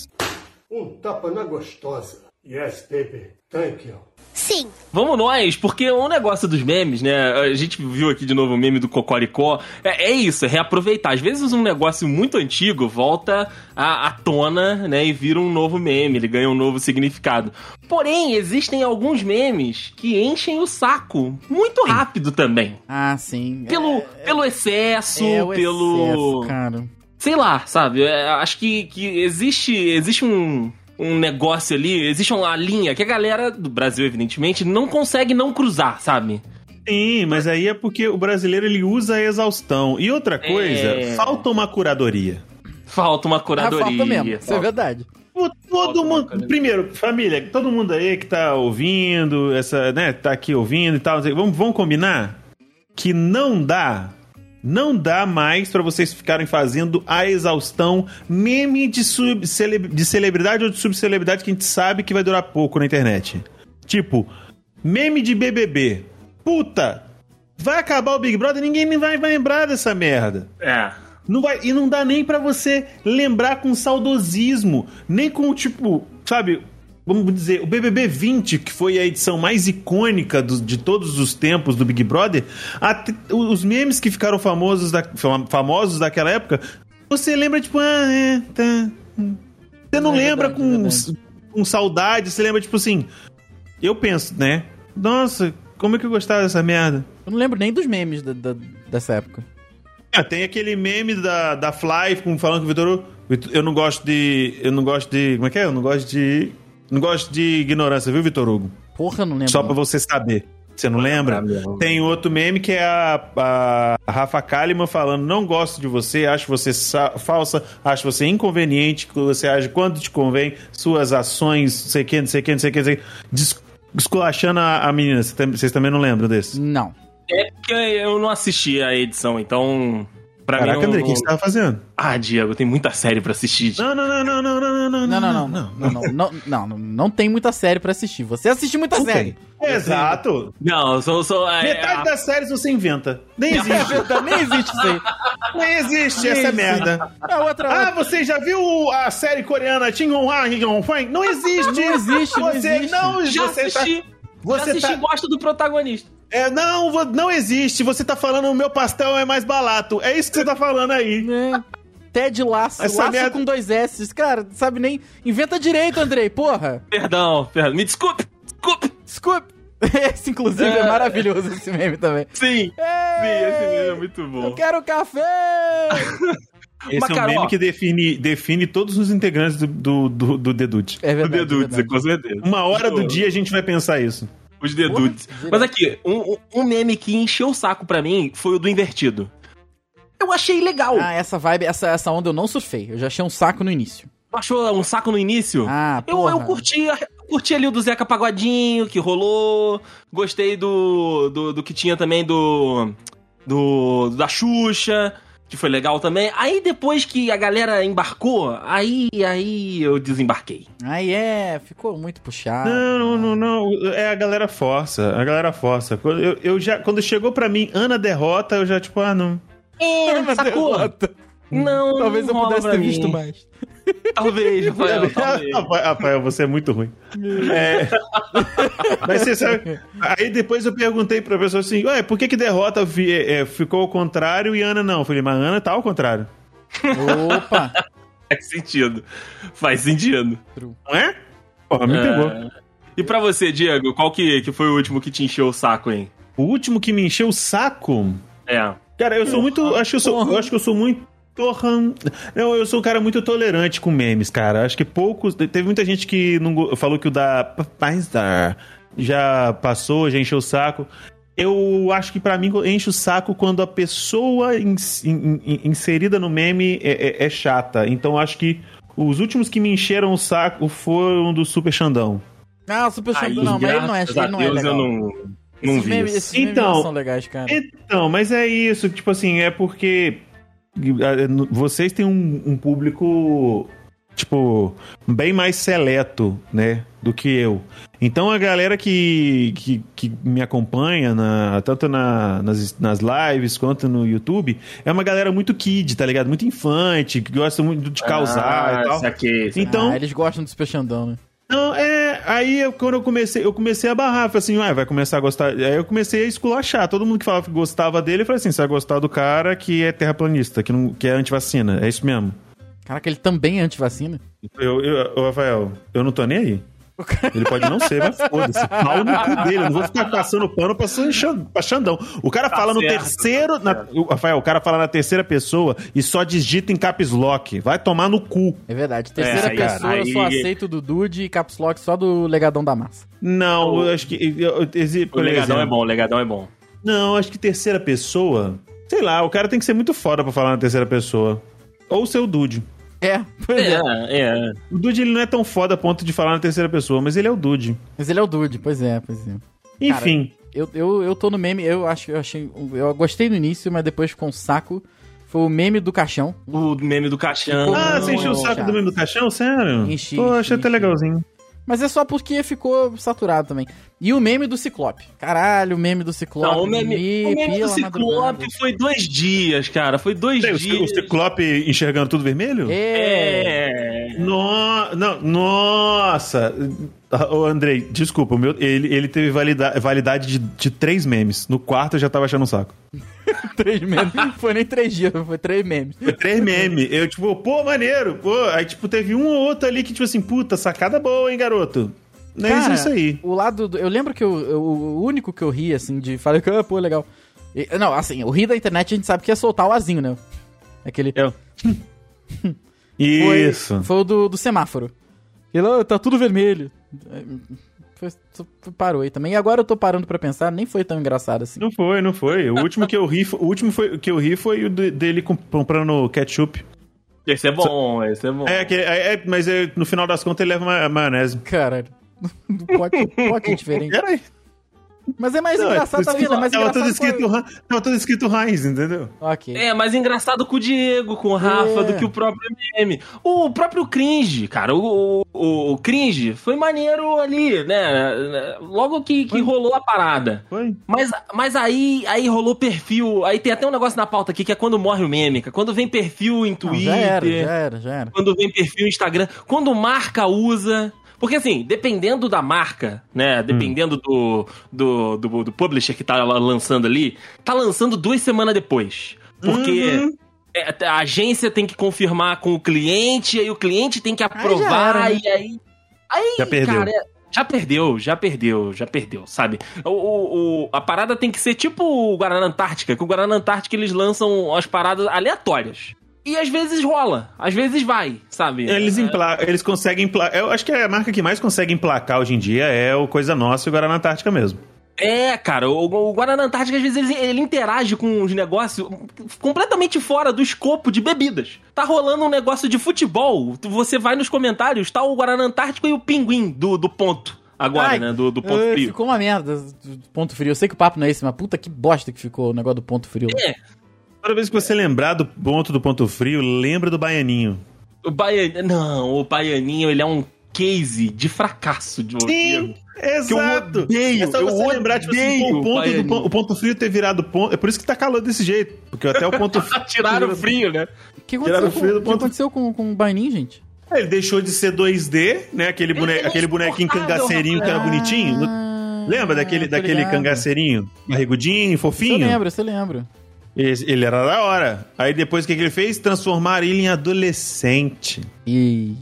Um tapa na gostosa. Yes, baby. Thank you. Sim. Vamos nós, porque o negócio dos memes, né? A gente viu aqui de novo o meme do Cocoricó. É, é isso, é reaproveitar. Às vezes um negócio muito antigo volta à, à tona, né? E vira um novo meme, ele ganha um novo significado. Porém, existem alguns memes que enchem o saco muito rápido também. Ah, sim. Pelo, pelo excesso, É o pelo. excesso, cara. sei lá, sabe? É, acho que, que existe, existe um, um negócio ali, existe uma linha que a galera do Brasil, evidentemente, não consegue não cruzar, sabe? Sim, mas aí é porque o brasileiro ele usa a exaustão. E outra coisa, É. falta uma curadoria. Falta uma Ah, curadoria. falta mesmo. Isso é falta- verdade. Todo mundo. Primeiro, família, todo mundo aí que tá ouvindo, essa, né, tá aqui ouvindo e tal, vamos, vamos combinar que não dá. Não dá mais pra vocês ficarem fazendo a exaustão meme de, sub, cele- de celebridade ou de subcelebridade que a gente sabe que vai durar pouco na internet. Tipo, meme de BBB. Puta, vai acabar o Big Brother, ninguém nem vai, vai lembrar dessa merda. É. Não vai, e não dá nem pra você lembrar com saudosismo, nem com tipo, sabe, vamos dizer, o BBB 20, que foi a edição mais icônica do- de todos os tempos do Big Brother, até- os memes que ficaram famosos, da, fam- famosos daquela época, você lembra tipo, ah, é, tá. hum. Você não É lembra verdade, é com, verdade. com saudade, você lembra tipo assim, eu penso, né? Nossa, como é que eu gostava dessa merda? Eu não lembro nem dos memes da- da- dessa época. Ah, tem aquele meme da, da Fly falando que o "Vitor, eu não gosto de. Eu não gosto de. Como é que é? Eu não gosto de. Não gosto de ignorância, viu, Vitor Hugo? Porra, eu não lembro. Só pra você saber. Você não lembra? Tem outro meme que é a, a Rafa Kalimann falando: Não gosto de você, acho você sa- falsa, acho você inconveniente, que você age quando te convém, suas ações, não sei o que, não sei o que, não sei o que, não sei o que. Des- Esculachando a, a menina. Vocês tam- Vocês também não lembram desse? Não. É porque eu não assisti a edição, então. Pra Caraca, mim. André, o que você tava fazendo? Ah, Diego, tem muita série pra assistir. Não, não, não, não, não, não, não, Não, não, não. Não, não, não, não, não, não, não tem muita série pra assistir. Você assiste muita série. Exato. Não, sou. sou é, Metade a- das séries você inventa. Nem É existe. verdade, nem existe isso aí. Nem existe Nem essa existe. merda. A outra. Ah, você já viu a série coreana Hing Hong Fang? Não existe. Não existe, não você, existe. Não, Já você assisti. Tá, você já assisti tá, e gosto do protagonista. é, não, não existe. Você tá falando o meu pastel é mais barato. É isso que você tá falando aí. né? Ted Laço, Essa Laço merda- com dois S. Cara, sabe nem. Inventa direito, Andrei, porra. Perdão, perdão. Me desculpe. Desculpe. Desculpe. Esse, inclusive, é, É. maravilhoso esse meme também. Sim. Sim, esse meme é muito Eu bom. quero café! Esse Mas, é um meme que define, define todos os integrantes do, do, do, do Dedude. É verdade. Dedudes, é verdade. com certeza. Uma hora do dia a gente vai pensar isso. Os Dedudes. Mas aqui, um, um- um meme que encheu o saco pra mim foi o do invertido. Eu achei legal. Ah, essa vibe, essa, essa onda eu não surfei. Eu já achei um saco no início. Achou um saco no início? Ah, Eu, porra. eu curti, curti ali o do Zeca Pagodinho, que rolou. Gostei do, do, do que tinha também do, do. da Xuxa, que foi legal também. Aí depois que a galera embarcou, aí, aí eu desembarquei. Aí é, ficou muito puxado. Não, não, não, não. É a galera força. A galera força. Eu, eu já, quando chegou pra mim Ana derrota, eu já, tipo, ah, não. É, Mas sacou? derrota. Não, Talvez não eu pudesse ter mim. visto mais. Talvez, Rafael, talvez. Rafael, você é muito ruim. É. Mas você sabe. Aí depois eu perguntei pra pessoa assim: Ué, por que, que derrota é, é, ficou ao contrário e Ana não? Eu falei, mas Ana tá ao contrário. Opa! Faz sentido. Faz sentido. Não é? Porra, me É. pegou. E pra você, Diego, qual que, que foi o último que te encheu o saco, hein? O último que me encheu o saco. É. Cara, eu sou muito. Acho que eu sou, eu acho que eu sou muito. Torran. Não, eu sou um cara muito tolerante com memes, cara. Acho que poucos. Teve muita gente que não falou que o da Papaistar já passou, já encheu o saco. Eu acho que pra mim enche o saco quando a pessoa ins- in- in- inserida no meme é, é- é chata. Então acho que os últimos que me encheram o saco foram do Super Xandão. Ah, o Super Aí, Xandão, não, mas ele não é, ele não é legal. eu não, não esses vi memes, esses Então, são legais, cara. Então, mas é isso, tipo assim, é porque no- vocês têm um, um público, tipo, bem mais seleto, né, do que eu. Então a galera que, que, que me acompanha, na, tanto na- nas, nas lives quanto no YouTube, é uma galera muito kid, tá ligado? Muito infante, que gosta muito de causar ah, e tal. saquei. Então, Ah, eles gostam do Super Xandão, né? Não, é. Aí eu- quando eu comecei, eu comecei a barrar, falei assim, ué, vai começar a gostar. Aí eu comecei a esculachar. Todo mundo que falava que gostava dele, eu falei assim: você vai gostar do cara que é terraplanista, que, não, que é antivacina. É isso mesmo. Caraca, ele também é anti-vacina. Eu, eu, ô, Rafael, eu não tô nem aí. Ele pode não ser, mas foda-se. Pau no cu dele. Eu não vou ficar passando pano pra, pra Xandão. O cara fala no certo, terceiro. na- o- Rafael, o cara fala na terceira pessoa e só digita em caps lock. Vai tomar no cu. É verdade. Terceira aí, pessoa, cara, eu só aí- aceito do Dude e Caps Lock só do Legadão da Massa. Não, eu acho que. eu- eu- O legadão exemplo, é bom, o legadão é bom. Não, acho que terceira pessoa. Sei lá, o cara tem que ser muito foda pra falar na terceira pessoa. Ou ser o Dude. É, pois é. É, é. O Dude ele não é tão foda a ponto de falar na terceira pessoa, mas ele é o Dude. Mas ele é o Dude, pois é, pois é. Enfim. Eu, eu, eu tô no meme, eu acho eu achei. Eu gostei no início, mas depois ficou um saco. Foi o meme do caixão. O meme do caixão. ah, você encheu o saco chato. do meme do caixão? Sério? Enchi, Pô, achei até enchi. legalzinho. Mas é só porque ficou saturado também. E o meme do Ciclope. Caralho, o meme do Ciclope. Não, o meme, me o meme do madrugada. Ciclope foi dois dias, cara. Foi dois Tem dias. o Ciclope enxergando tudo vermelho? É. É. No, não, nossa! Ô, Andrei, desculpa, o meu, ele, ele teve valida- validade de, de três memes. No quarto eu já tava achando um saco. Três memes. foi nem três dias, foi três memes. Foi três memes. Eu, tipo, pô, maneiro, pô. Aí, tipo, teve um ou outro ali que, tipo assim, puta, sacada boa, hein, garoto? Não é isso aí. O lado. do- eu lembro que eu, eu- o único que eu ri, assim, de. Falei que, ah, pô, legal. E- não, assim, o ri da internet a gente sabe que é soltar o azinho, né? Aquele. Eu. Foi, Isso. Foi o do, do semáforo. Ele, "Ah, tá tudo vermelho. Foi- parou aí também. E agora eu tô parando pra pensar, nem foi tão engraçado assim. Não foi, não foi. O último que eu ri, o último foi, que eu ri foi o de- dele com- comprando ketchup. Esse é bom, esse é bom. É, que, é, é, mas é, no final das contas ele leva ma maionese. Caralho. Do pote, pote diferente. Peraí. Mas é mais Não, engraçado, tá vendo? É mais tava, tudo engraçado. escrito, com- Heinz- tava tudo escrito Heinz, entendeu? Ok. É, mais engraçado com o Diego, com o Rafa, É. do que o próprio meme. O próprio cringe, cara. O, o, o cringe foi maneiro ali, né? Logo que, que rolou a parada. Foi. Mas, mas aí, aí rolou perfil. Aí tem até um negócio na pauta aqui que é quando morre o meme, cara. Quando vem perfil em Não, Twitter. já era, já era, já era. quando vem perfil no Instagram, quando marca usa. Porque assim, dependendo da marca, né? Dependendo do, do, do, do publisher que tá lançando ali, tá lançando duas semanas depois. Porque é, a agência tem que confirmar com o cliente, aí o cliente tem que aprovar, né? e aí. Aí, Já perdeu. cara, já perdeu, já perdeu, já perdeu, sabe? O, o- o- a parada tem que ser tipo o Guaraná Antártica, que o Guaraná Antártica eles lançam as paradas aleatórias. E às vezes rola, às vezes vai, sabe? Eles, É, empla eles conseguem emplacar. Eu acho que a marca que mais consegue emplacar hoje em dia é o Coisa Nossa e o Guaraná Antártica mesmo. É, cara, o, o Guaraná Antártica às vezes ele, ele interage com os negócios completamente fora do escopo de bebidas. Tá rolando um negócio de futebol, você vai nos comentários, tá o Guaraná Antártico e o Pinguim do, do ponto. Agora, Ai, né? Do, do ponto frio. Ficou uma merda do ponto frio. Eu sei que o papo não é esse, mas puta que bosta que ficou o negócio do ponto frio. É, Toda vez que você lembrar do ponto do ponto frio, lembra do Baianinho. o Baianinho. Não, o Baianinho, ele é um case de fracasso de Diego. exato. odeio, é só eu você lembrar, tipo assim, o, ponto do Baianinho. o ponto frio ter virado ponto. É por isso que tá calor desse jeito. Porque até o ponto frio. Tiraram o frio, né? O que Tiraram aconteceu, o com, frio do o que ponto- aconteceu com, com o Baininho, gente? É, Ele deixou de ser 2D, né? Aquele, bone... É aquele bonequinho cangaceirinho que era bonitinho. Ah, Lembra daquele, tô daquele ligado. cangaceirinho? Barrigudinho, Você fofinho? lembra, você lembra. Ele era da hora. Aí depois o que, que ele fez? Transformar ele em adolescente. E.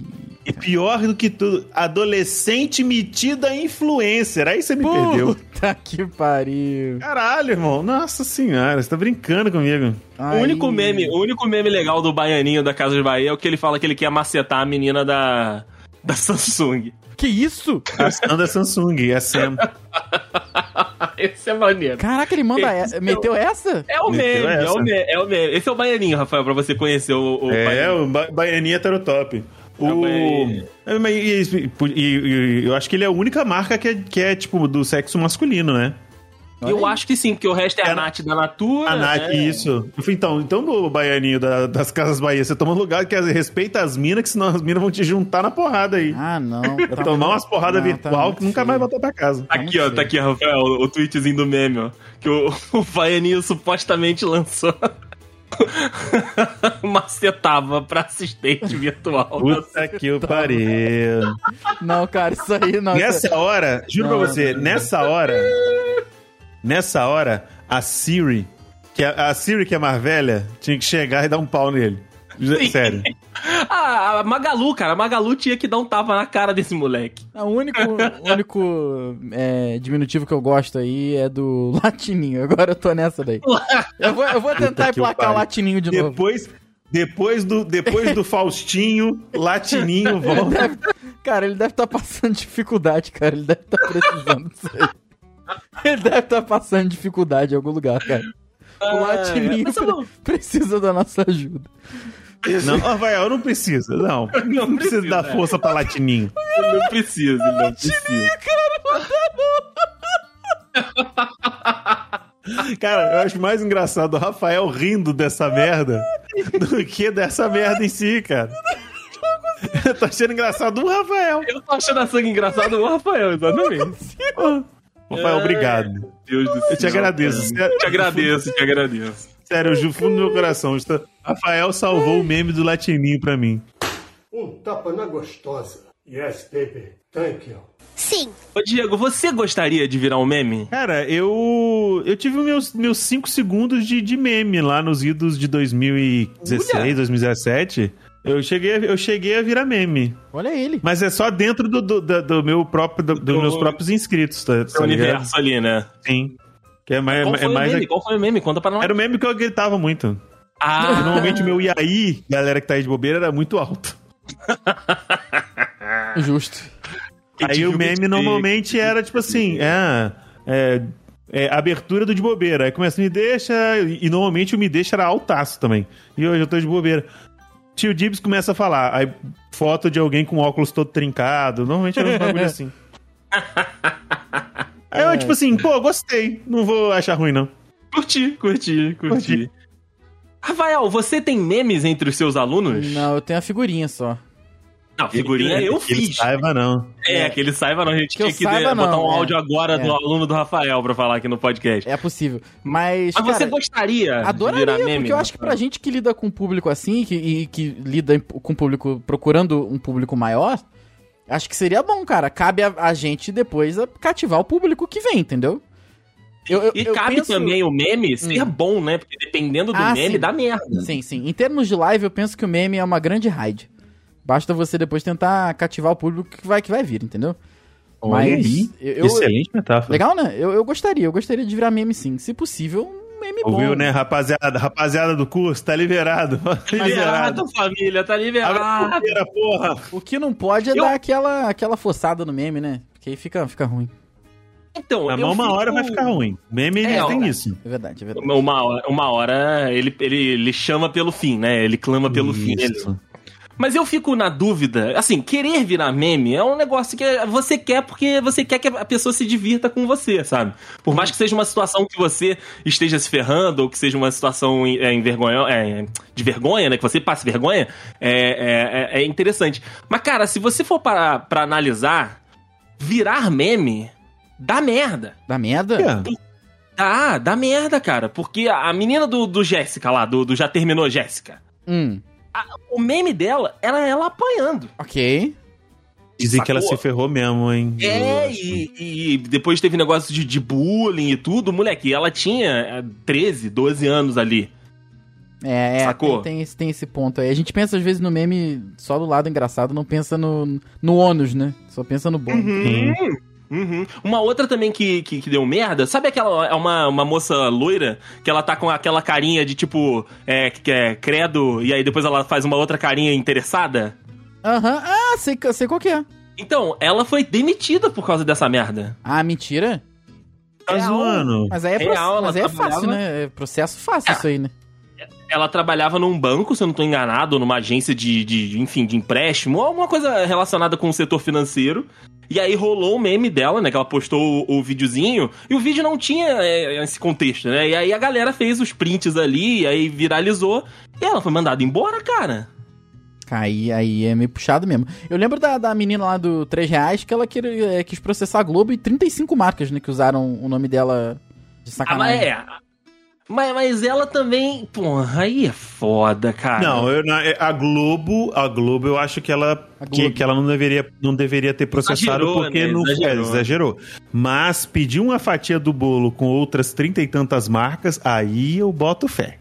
E pior do que tudo, adolescente metida influencer. Aí você me perdeu. Puta que pariu. Caralho, irmão. Nossa senhora, você tá brincando comigo. O único meme, o único meme legal do baianinho da Casa de Bahia é o que ele fala que ele quer macetar a menina da da Samsung. Que isso? A Sam da Samsung, a Sam. Esse é maneiro. Caraca, ele manda. Esse e- Meteu essa? É o meme, é essa. o meme, é o meme. Esse é o baianinho, Rafael, pra você conhecer o, o É, baianinho. o ba top. É o O... Baianinho. É, mas e- e- e- e eu acho que ele é a única marca que é, que é, tipo, do sexo masculino, né? Eu acho que sim, porque o resto é a É Nath da Natura. A Nath, né? isso. Então, então do Baianinho da- das Casas Bahia, você toma lugar que respeita as minas, que senão as minas vão te juntar na porrada aí. Ah, não. Vai Tá tomar muito- umas porradas tá virtual muito que nunca feio. mais voltar pra casa. Tá Tá aqui, muito ó, feio. tá aqui, Rafael, o, o tweetzinho do meme, ó. Que o, o Baianinho supostamente lançou. macetava pra assistente virtual. Puta que o pariu. Não, cara, isso aí não. Nessa hora, juro Não, pra você, não. nessa hora, nessa hora, a Siri, que a, a Siri que é mais velha, tinha que chegar e dar um pau nele. Sim. Sério. Ah, a Magalu, cara, a Magalu tinha que dar um tapa na cara desse moleque. O único, o único é, diminutivo que eu gosto aí é do latininho. Agora eu tô nessa daí. Eu vou, eu vou tentar Puta emplacar pariu. latininho de novo. Depois, depois do, depois do Faustinho, Latininho volta. Deve- cara, ele deve estar passando dificuldade, cara. Ele deve estar precisando disso aí. Ele deve estar passando dificuldade em algum lugar, cara. O latininho eu pre- não- precisa da nossa ajuda. Não, Rafael, não precisa, não. Não, precisa precisa, dar é. força pra Latininho. Ele não precisa, ele não precisa. Cara, eu acho mais engraçado o Rafael rindo dessa merda do que dessa merda em si, cara. Eu tô achando engraçado o Rafael. Eu tô achando a sangue engraçado o Rafael, exatamente. Rafael, obrigado. Deus do céu. Eu te agradeço. cara. Te agradeço, te agradeço. Sério, do fundo do meu coração. Rafael salvou o meme do Latininho pra mim. Um tapa na gostosa. Yes, baby. Thank you. Ô, Diego, você gostaria de virar um meme? Cara, eu eu tive meus meus 5 segundos de, de meme lá nos idos de 2016, Olha! 2017. Eu cheguei, eu cheguei a virar meme. Olha ele. Mas é só dentro do, do, do- do meu próprio, do- dos Do- meus próprios inscritos, tá, O tá ligado? universo ali, né? Sim. Que é mais, Qual é foi o mais meme? Qual foi o meme? Conta pra nós. Era o meme que eu gritava muito. Ah, Normalmente o meu e aí, galera que tá aí de bobeira, era muito alto. Justo. aí o meme te- normalmente era tipo assim, é, é, é, abertura do de bobeira. Aí começa me deixa, e, e normalmente o me deixa era altaço também. E hoje eu tô de bobeira. Tio Dibs começa a falar, aí foto de alguém com óculos todo trincado, normalmente era um bagulho assim. Aí eu, tipo assim, pô, gostei, não vou achar ruim não. Curti, curti, curti. Curti. Rafael, você tem memes entre os seus alunos? Não, eu tenho a figurinha só. Não, figurinha eu Que ele fiz. Saiba não. É, que ele saiba, não. A gente Que tinha que saiba, botar não, um é. áudio agora do É. aluno do Rafael pra falar aqui no podcast. É possível. Mas, Mas você cara, gostaria adoraria, de virar meme? porque eu acho que pra gente que lida com um público assim, que, e que lida com um público, procurando um público maior, acho que seria bom, cara. Cabe a, a gente depois a cativar o público que vem, entendeu? Eu, eu- E eu cabe penso- também o meme ser Hum. bom, né? Porque dependendo do Ah, meme, sim. dá merda. Sim, sim. Em termos de live, eu penso que o meme é uma grande raid. Basta você depois tentar cativar o público que vai, que vai vir, entendeu? Olha aí, eu, eu- Excelente metáfora. Legal, né? Eu, eu gostaria, eu gostaria de virar meme sim. Se possível, um meme bom. Ouviu, né, rapaziada? Rapaziada do curso, tá liberado. Tá liberado. Família, tá liberado. porteira, porra. O que não pode é Eu- dar aquela, aquela forçada no meme, né? Porque aí fica, fica ruim. Então, Mas uma fico- hora vai ficar ruim. Meme É, ó. isso. É verdade, é verdade. Uma hora, uma hora ele, ele, ele chama pelo fim, né? Ele clama pelo fim. Ele- Isso. Mas eu fico na dúvida, assim, querer virar meme é um negócio que você quer porque você quer que a pessoa se divirta com você, sabe? Por mais que seja uma situação que você esteja se ferrando, ou que seja uma situação é, envergonho- é, de vergonha, né? Que você passe vergonha, é, é, é interessante. Mas, cara, se você for para pra analisar, virar meme dá merda. Da merda? É. Dá, dá merda, cara. Porque a a menina do, do Jéssica lá, do, do Já Terminou Jéssica, Hum, o meme dela era ela apanhando. ok. Dizem que ela Sacou? se ferrou mesmo, hein? É, e, e depois teve negócio de, de bullying e tudo, moleque. Ela tinha é, 13, 12 anos ali. É, é Sacou? tem, tem, esse- tem esse ponto aí. A gente pensa às vezes no meme só do lado engraçado, não pensa no, no ônus, né? Só pensa no bônus. Sim. Uhum. Uma outra também que, que, que deu merda, sabe aquela. É uma, uma moça loira que ela tá com aquela carinha de tipo. É, que é credo, e aí depois ela faz uma outra carinha interessada? Aham, ah, sei, sei qual que é. Então, ela foi demitida por causa dessa merda. Ah, mentira? Tá zoando. Mas aí é, Real, mas aí é fácil, né? É processo fácil isso aí, né? Ela trabalhava num banco, se eu não tô enganado, ou numa agência de, de enfim, de empréstimo, alguma coisa relacionada com o setor financeiro. E aí rolou o meme dela, né? Que ela postou o, o videozinho, e o vídeo não tinha é, esse contexto, né? E aí a galera fez os prints ali, aí viralizou, e ela foi mandada embora, cara. Aí, aí é meio puxado mesmo. Eu lembro da, da menina lá do 3 reais que ela quer, é, quis processar a Globo e 35 marcas, né? Que usaram o nome dela de Ah, mas sacanagem. é. Mas, mas ela também. Porra, aí é foda, cara. Não, eu, na- a Globo, a Globo, eu acho que ela, que, que ela não deveria, não deveria ter processado Exagerou, porque né? não Exagerou. É, exagerou. Mas pedir uma fatia do bolo com outras trinta e tantas marcas, aí eu boto fé.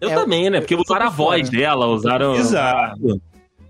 Eu É, também, né? Porque usaram a voz fora. dela, usaram. Exato.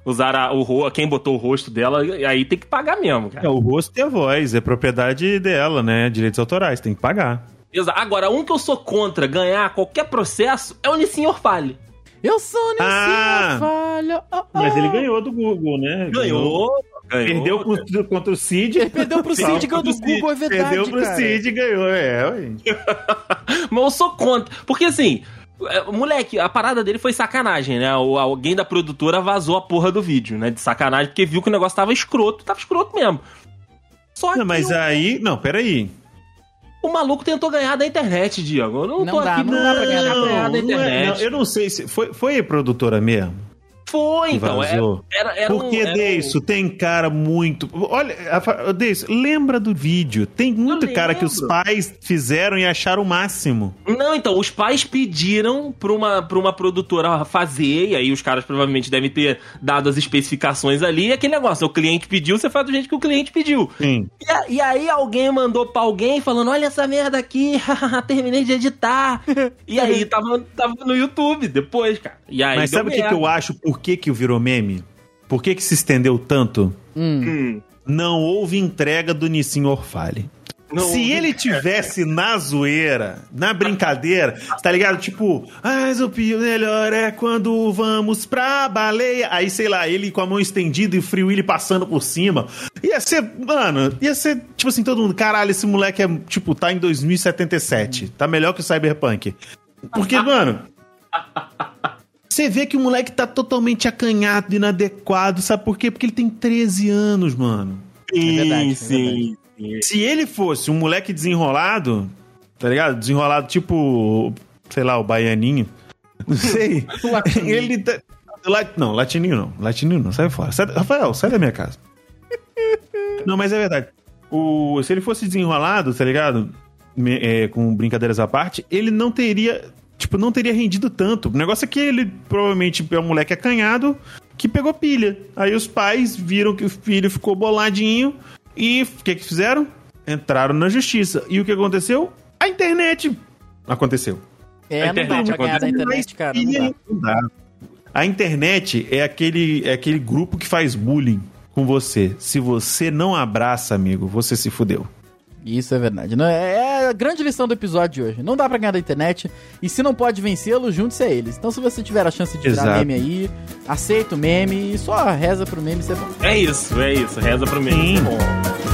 Usaram a- o quem botou o rosto dela, aí tem que pagar mesmo, É, cara. o rosto e a voz, é propriedade dela, né? Direitos autorais, tem que pagar. Exa- Agora, um que eu sou contra ganhar qualquer processo é o Nissin Orfale. Eu sou Nissin Ah! falha. oh, oh. Mas ele ganhou do Google, né? ganhou. Perdeu contra, contra o Cid. Ele perdeu pro Cid, ganhou do o Cid. Google, é verdade, Perdeu pro cara. Cid e ganhou, é. ué. Mas eu sou contra. Porque assim, é, moleque, a parada dele foi sacanagem, né? O- alguém da produtora vazou a porra do vídeo, né? De sacanagem, porque viu que o negócio tava escroto, tava escroto mesmo. Só que Não, mas o, aí. Não, peraí. O maluco tentou ganhar da internet, Diego. Eu não, Não tô dá, aqui não dá pra ganhar da não, internet. da não é- internet. não, eu não sei se. Foi, foi a produtora mesmo? Foi, então. Era, vazou? era, era Porque, um, era um- tem cara muito. Olha, Deisso, lembra do vídeo? Tem muito Eu cara que os pais fizeram e acharam o máximo. Não, então, os pais pediram pra uma, pra uma produtora fazer, e aí os caras provavelmente devem ter dado as especificações ali, e aquele negócio, o cliente pediu, você faz do jeito que o cliente pediu. Sim. E, a- e aí alguém mandou pra alguém falando, olha essa merda aqui, terminei de editar. e aí tava, tava no YouTube depois, cara. E aí Mas sabe o que, que eu acho? Por que, que virou meme? Por que, que se estendeu tanto? Hum. Hum, Não houve entrega do Nissin Orfale. não Se houve- ele tivesse na zoeira, na brincadeira, tá ligado? Tipo, mas o pio melhor é quando vamos pra baleia. Aí, sei lá, ele com a mão estendida e o Free Willy passando por cima. Ia ser, mano, ia ser, tipo assim, todo mundo, caralho, esse moleque é, tipo, tá em 2077. Tá melhor que o Cyberpunk. Porque, mano. Você vê que o moleque tá totalmente acanhado, inadequado, sabe por quê? Porque ele tem 13 anos, mano. Sim, É verdade, é sim, sim. Se ele fosse um moleque desenrolado, tá ligado? Desenrolado tipo, sei lá, o baianinho. Não sei. Ele tá. Não, latininho não. Latininho não. Sai fora. Sai... Rafael, sai da minha casa. Não, mas é verdade. O... Se ele fosse desenrolado, tá ligado? Me- é, com brincadeiras à parte, ele não teria. Tipo, não teria rendido tanto. O negócio é que ele provavelmente é um moleque acanhado que pegou pilha. Aí os pais viram que o filho ficou boladinho e o que que fizeram? Entraram na justiça. E o que aconteceu? A internet aconteceu. É, A não dá internet da internet, cara. Não dá. Não dá. A internet é aquele, é aquele grupo que faz bullying com você. Se você não abraça, amigo, você se fudeu. Isso é verdade. Não, é é a grande lição do episódio de hoje. Não dá pra ganhar da internet. E se não pode vencê-lo, junte-se a eles. Então, se você tiver a chance de virar Exato. meme aí, aceita o meme e só reza pro meme ser bom. É isso, é isso. Reza pro mim. Sim. Bom.